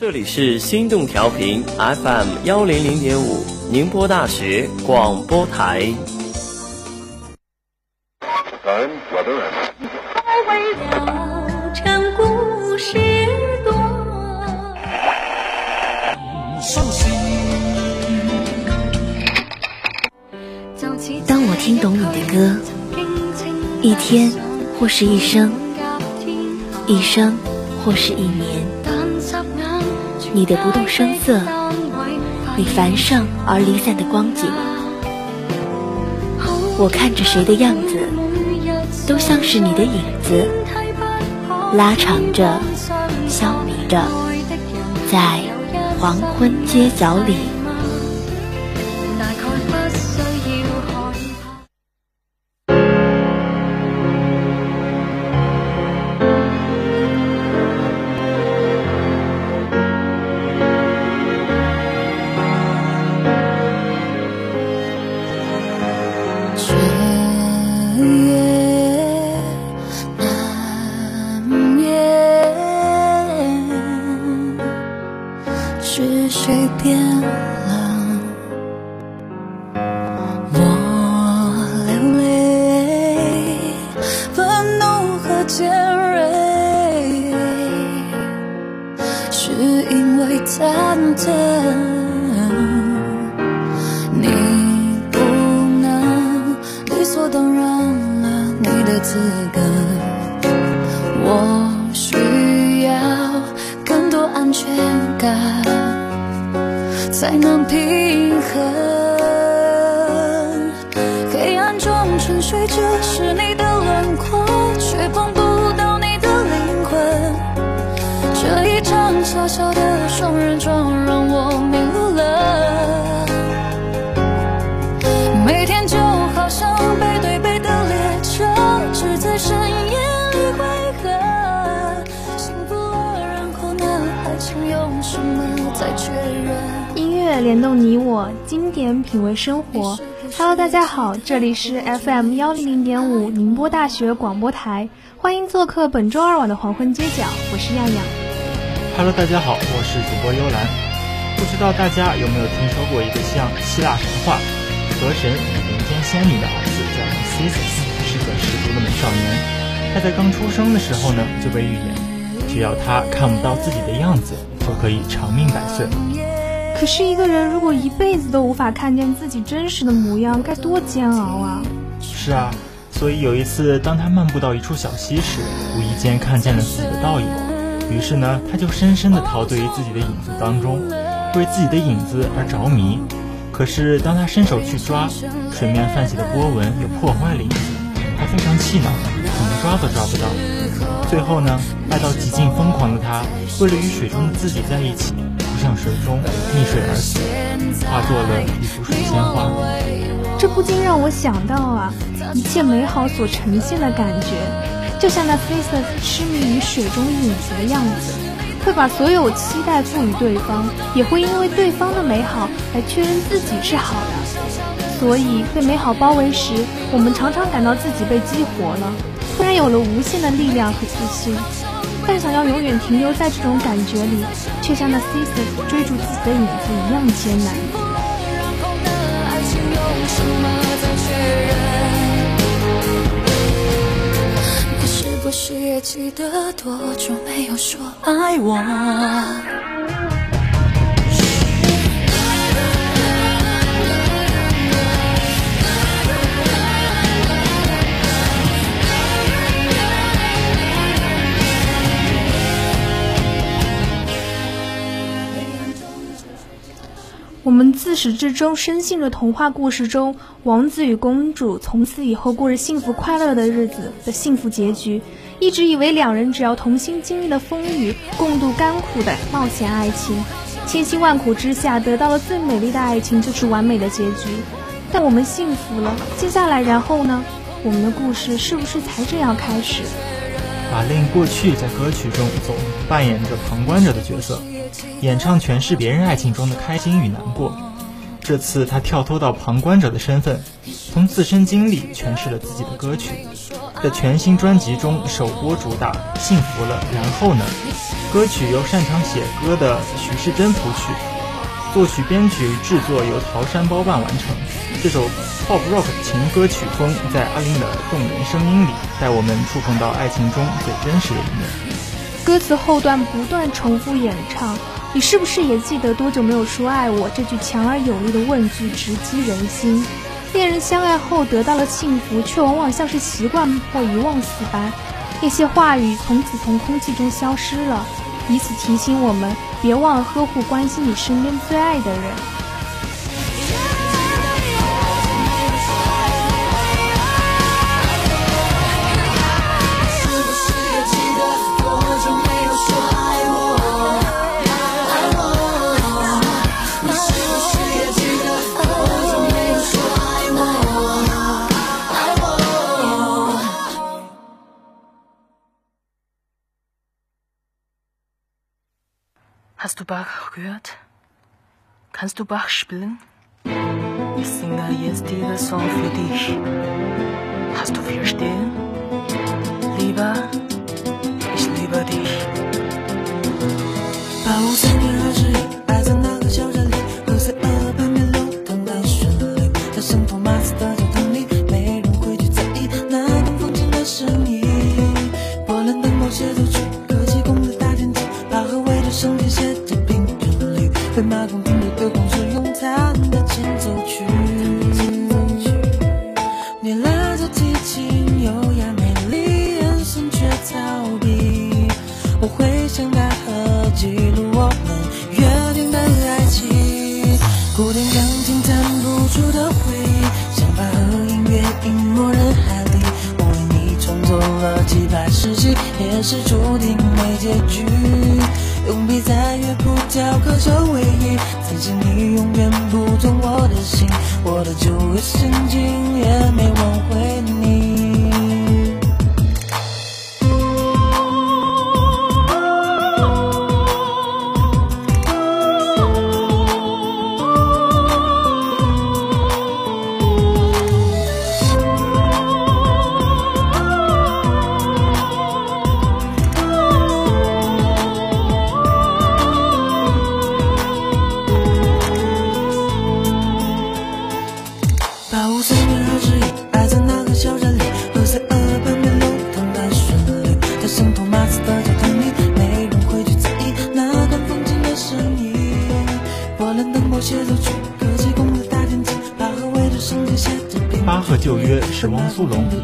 这里是心动调频 FM 幺零零点五，宁波大学广播台。当我听懂你的歌，一天或是一生，一生或是一年。你的不动声色，你繁盛而离散的光景，我看着谁的样子，都像是你的影子，拉长着，消弭着，在黄昏街角里。全感才能平衡黑暗中沉睡着是你的轮廓却碰不到你的灵魂。这一张小小的双人床让我迷路联动你我，经典品味生活。Hello，大家好，这里是 FM 幺零零点五宁波大学广播台，欢迎做客本周二晚的黄昏街角，我是样样。Hello，大家好，我是主播幽兰。不知道大家有没有听说过一个像希腊神话，河神与人间仙女的儿子叫 Cesus，是个十足的美少年。他在刚出生的时候呢，就被预言，只要他看不到自己的样子，就可以长命百岁。可是，一个人如果一辈子都无法看见自己真实的模样，该多煎熬啊！是啊，所以有一次，当他漫步到一处小溪时，无意间看见了自己的倒影。于是呢，他就深深地陶醉于自己的影子当中，为自己的影子而着迷。可是，当他伸手去抓，水面泛起的波纹又破坏了影子，他非常气恼，怎么抓都抓不到。最后呢，爱到极尽疯狂的他，为了与水中的自己在一起。向水中溺水而死，化作了一幅水仙花。这不禁让我想到啊，一切美好所呈现的感觉，就像那 f a c e 痴迷于水中影子的样子，会把所有期待赋予对方，也会因为对方的美好来确认自己是好的。所以被美好包围时，我们常常感到自己被激活了，突然有了无限的力量和自信。但想要永远停留在这种感觉里，却像那 sister 追逐自己的影子一样艰难。你是不是也记得多久没有说爱我？我们自始至终深信着童话故事中王子与公主从此以后过着幸福快乐的日子的幸福结局，一直以为两人只要同心经历了风雨，共度甘苦的冒险爱情，千辛万苦之下得到了最美丽的爱情就是完美的结局。但我们幸福了，接下来然后呢？我们的故事是不是才这样开始？马令过去在歌曲中总扮演着旁观者的角色，演唱诠释别人爱情中的开心与难过。这次他跳脱到旁观者的身份，从自身经历诠释了自己的歌曲。的全新专辑中首播主打《幸福了》，然后呢？歌曲由擅长写歌的徐世珍谱曲，作曲、编曲、制作由陶山包办完成。这首 pop rock 情歌曲风，在阿玲的动人声音里，带我们触碰到爱情中最真实的一面。歌词后段不断重复演唱，你是不是也记得多久没有说爱我？这句强而有力的问句直击人心。恋人相爱后得到了幸福，却往往像是习惯或遗忘似般。那些话语从此从空气中消失了，以此提醒我们别忘了呵护、关心你身边最爱的人。Bach gehört? Kannst du Bach spielen? Ich singe jetzt diesen Song für dich. 是，你永远不懂我的心，我的旧日心境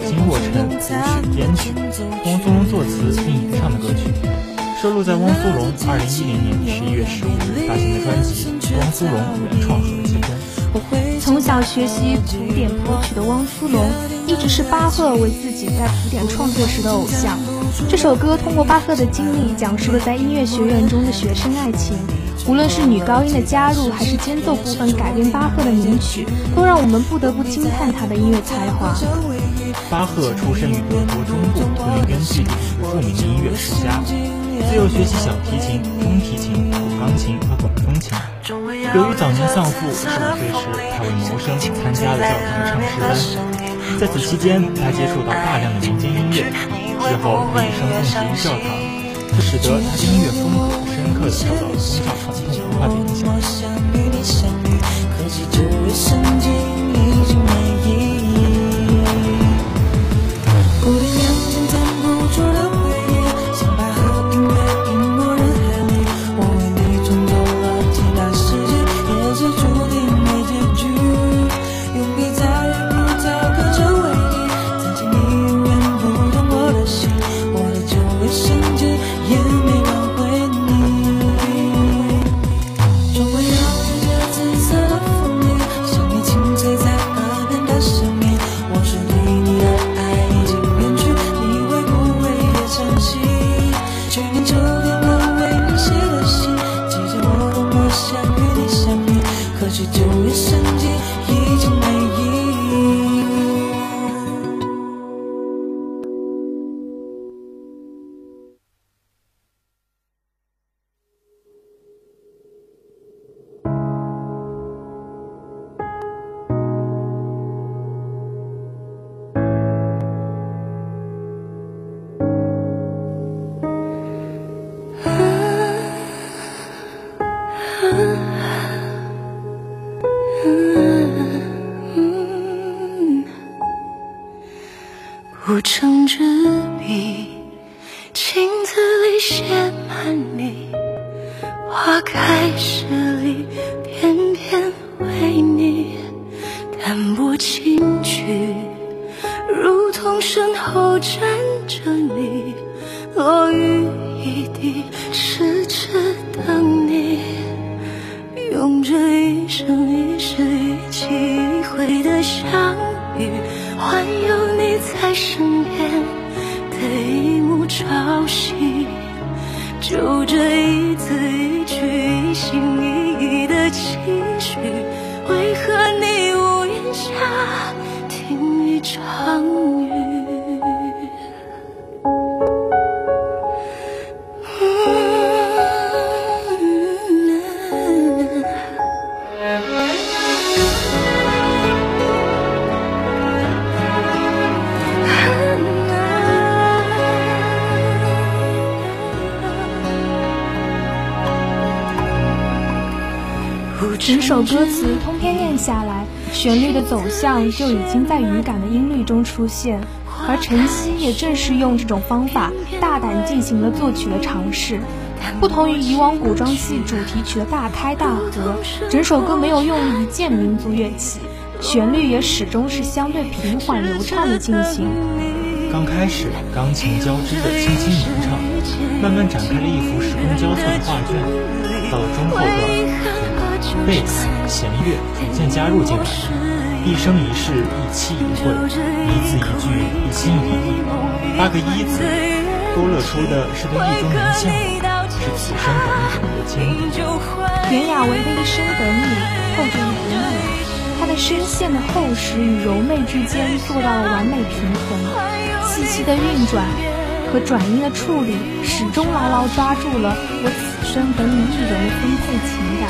苏泷以金若尘谱曲编曲，汪苏泷作词并演唱的歌曲，收录在汪苏泷二零一零年十一月十五日发行的专辑《汪苏泷原创合辑》中。从小学习古典谱曲的汪苏泷，一直是巴赫为自己在古典创作时的偶像。这首歌通过巴赫的经历，讲述了在音乐学院中的学生爱情。无论是女高音的加入，还是间奏部分改编巴赫的名曲，都让我们不得不惊叹他的音乐才华。巴赫出生于德国中部图林根地区著名的音乐世家，自幼学习小提琴、中提琴、古钢琴和管风琴。由于早年丧父，十五岁时他为谋生参加了教堂的唱诗班，在此期间他接触到大量的民间音乐，之后他一生供职于教堂。这使得他的音乐风格深刻地受到了宗教传统这一生一世一起一回的相遇，换有你在身边的一幕朝夕。就这一字一句，一心一意的期许，为何你屋檐下听一场雨？首歌词通篇念下来，旋律的走向就已经在语感的音律中出现，而陈曦也正是用这种方法大胆进行了作曲的尝试。不同于以往古装戏主题曲的大开大合，整首歌没有用一件民族乐器，旋律也始终是相对平缓流畅的进行。刚开始钢琴交织的轻轻吟唱，慢慢展开了一幅时空交错的画卷，到了中后段。贝斯、弦乐逐渐加入进来，一生一世，一期一会，一字一句，一心一意。八个一字勾勒出的是对意中人向往，是此生等一等的坚定。袁娅维的一生等你，后着你的你，她的声线的厚实与柔媚之间做到了完美平衡，气息的运转和转音的处理，始终牢牢抓住了我此生等你一人的丰沛情感。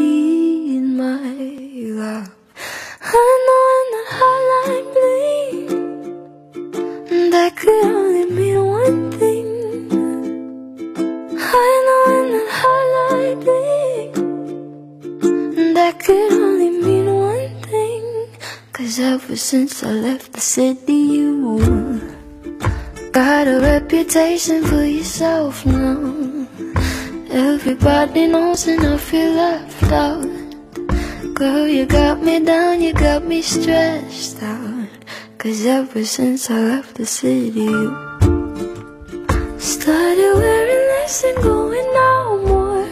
since I left the city you Got a reputation for yourself now. Everybody knows and I feel left out. Girl, you got me down, you got me stressed out. Cause ever since I left the city you Started wearing less and going out more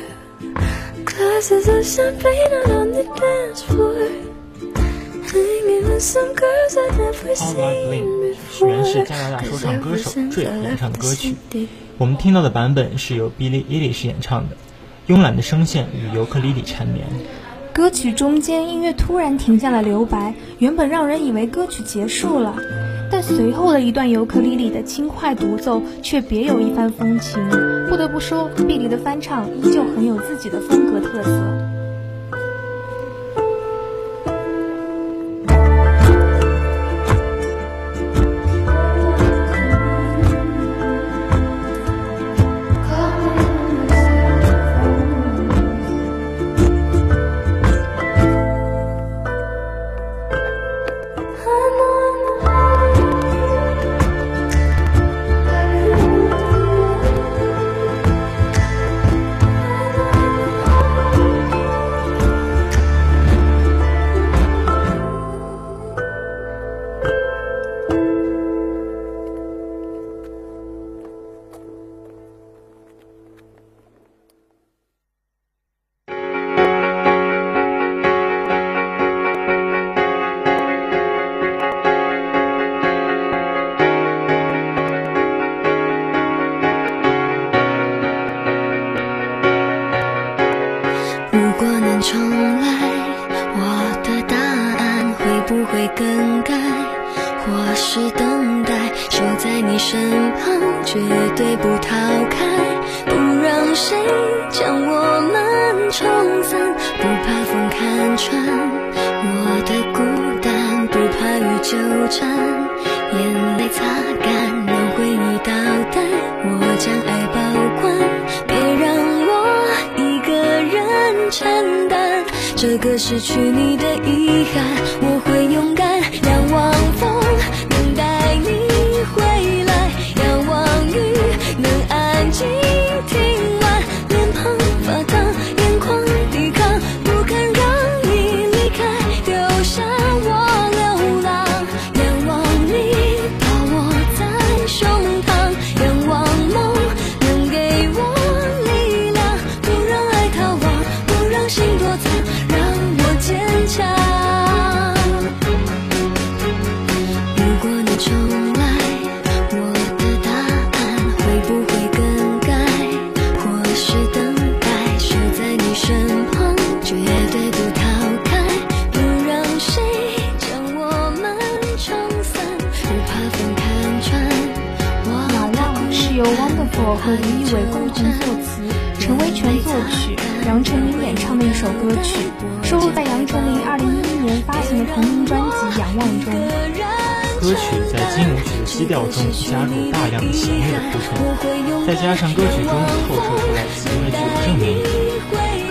Glasses of champagne out on the dance floor Some girls I've never seen before 原是加拿大说唱歌手最演唱歌曲，我们听到的版本是由 Billie Eilish 演唱的，慵懒的声线与尤克里里缠绵。歌曲中间音乐突然停下了留白，原本让人以为歌曲结束了，但随后的一段尤克里里的轻快独奏却别有一番风情。不得不说，碧梨的翻唱依旧很有自己的风格特色。绝对不逃开不让谁将我们冲散不怕风看穿我的孤单不怕雨纠缠眼泪擦干让回忆倒带我将爱保管别让我一个人承担这个失去你的遗憾我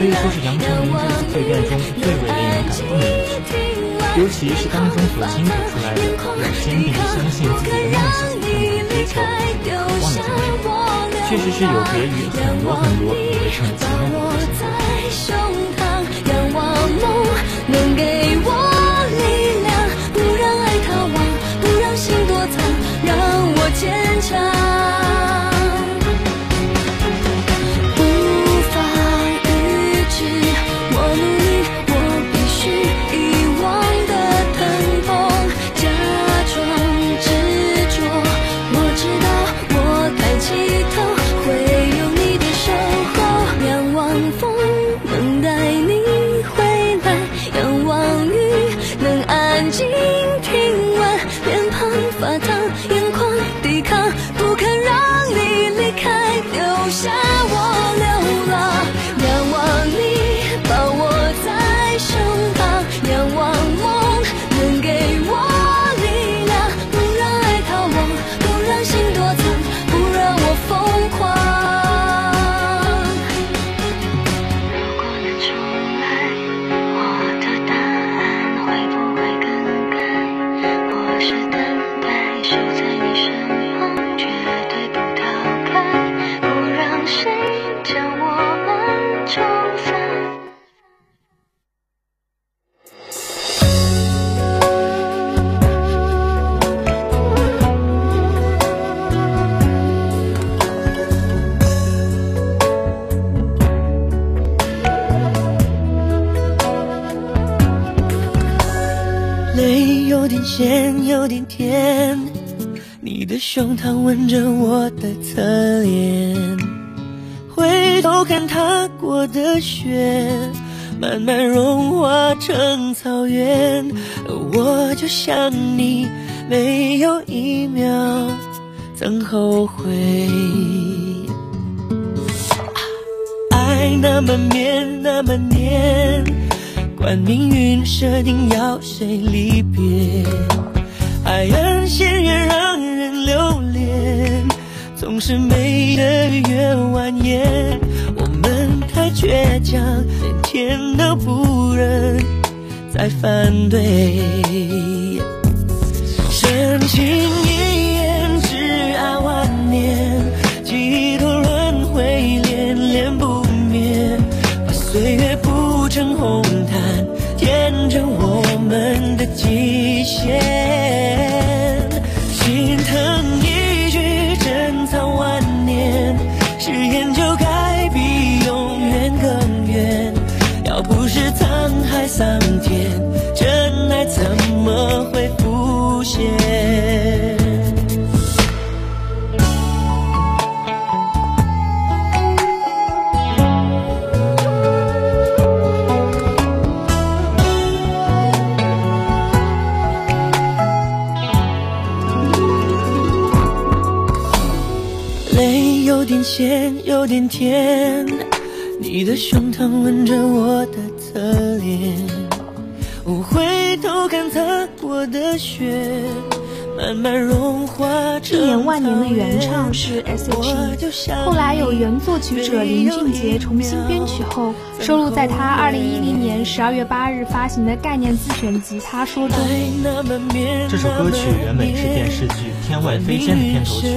以说是杨丞琳这次蜕变中最为令人感动的一曲。尤其是当中所倾吐出来的要坚定相信自己的梦想和你的追求渴望的精神，确实是有别于很多很多以为成的前辈。有点咸，有点甜。你的胸膛吻着我的侧脸，回头看踏过的雪，慢慢融化成草原。而我就像你，没有一秒曾后悔。爱那么绵，那么黏。管命运设定要谁离别，海岸线越让人留恋，总是美得越蜿蜒。我们太倔强，连天都不忍再反对。有点甜，你的胸膛吻着我的侧脸，我回头看擦过的雪。一眼万年的原唱是 S.H.E，后来有原作曲者林俊杰重新编曲后，收录在他二零一零年十二月八日发行的概念自选集《他说》中。这首歌曲原本是电视剧《天外飞仙》的片头曲，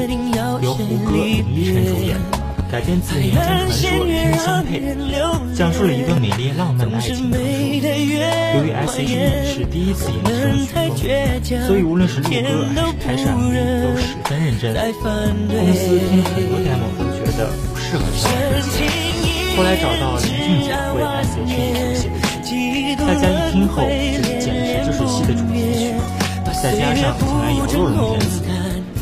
由胡歌、林依晨主演。改编自民间传说《天香配》，讲述了一段美丽浪漫的爱情传说。由于 S.H.E 是第一次演唱曲风，所以无论是录歌还是拍摄 MV 都十分认真。公司听很多 demo 都觉得不适合上歌，后来找到林俊杰为 S.H.E 谱写的曲，大家一听后，这简直就是戏的主题曲。再加上请来姚若龙填词，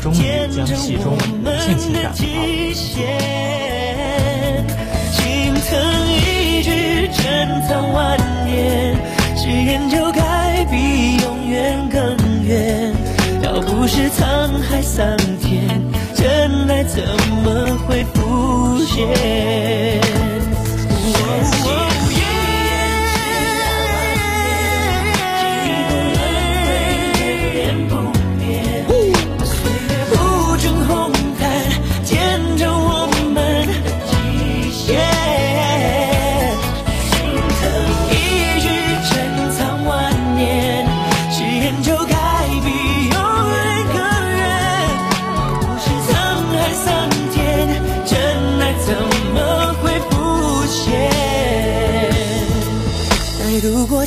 终于将戏中无限情感化为曾一句珍藏万年，誓言就该比永远更远。要不是沧海桑田，真爱怎么会浮现？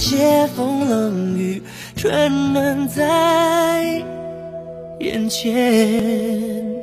斜风冷雨，春暖在眼前。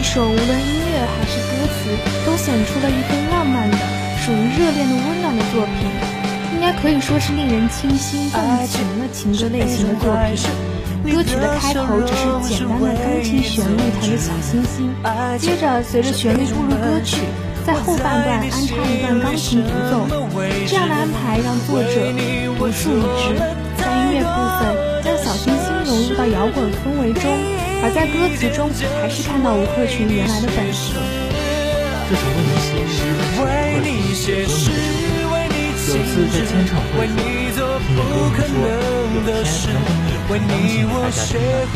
一首无论音乐还是歌词都显出了一份浪漫的、属于热恋的温暖的作品，应该可以说是令人倾心动情的情歌类型的作品。歌曲的开头只是简单的钢琴旋律弹着小星星，接着随着旋律步入歌曲，在后半段安插一段钢琴独奏。这样的安排让作者独树一帜，在音乐部分将小星星融入到摇滚氛围中。而在歌词中，还是看到吴克群原来的本色。这首是《为你写诗》，为你倾诗，有次在签唱会上，听歌可说，有天能跟你钢琴弹下吉，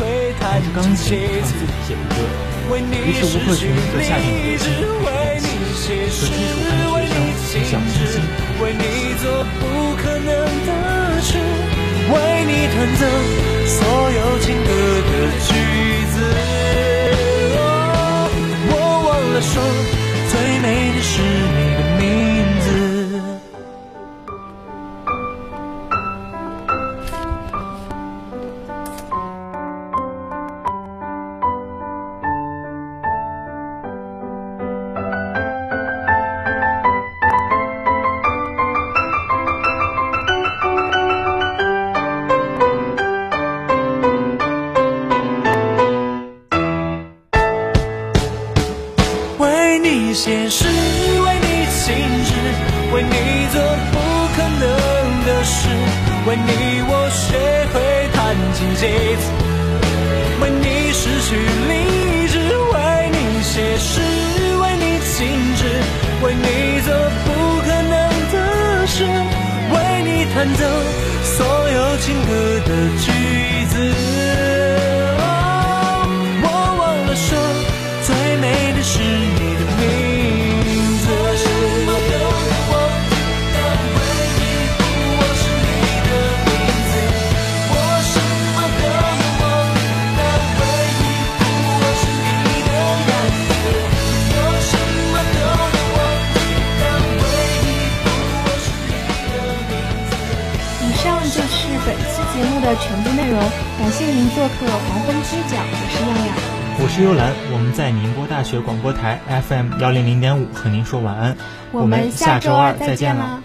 着钢琴唱自己写的歌。于是吴克群和夏天合金在一起，和金属弹琴上互相倾心，互。为你弹奏所有情歌的句子。我忘了说最美的是你的周兰我们在宁波大学广播台 fm 幺零零点五和您说晚安。我们下周二再见了。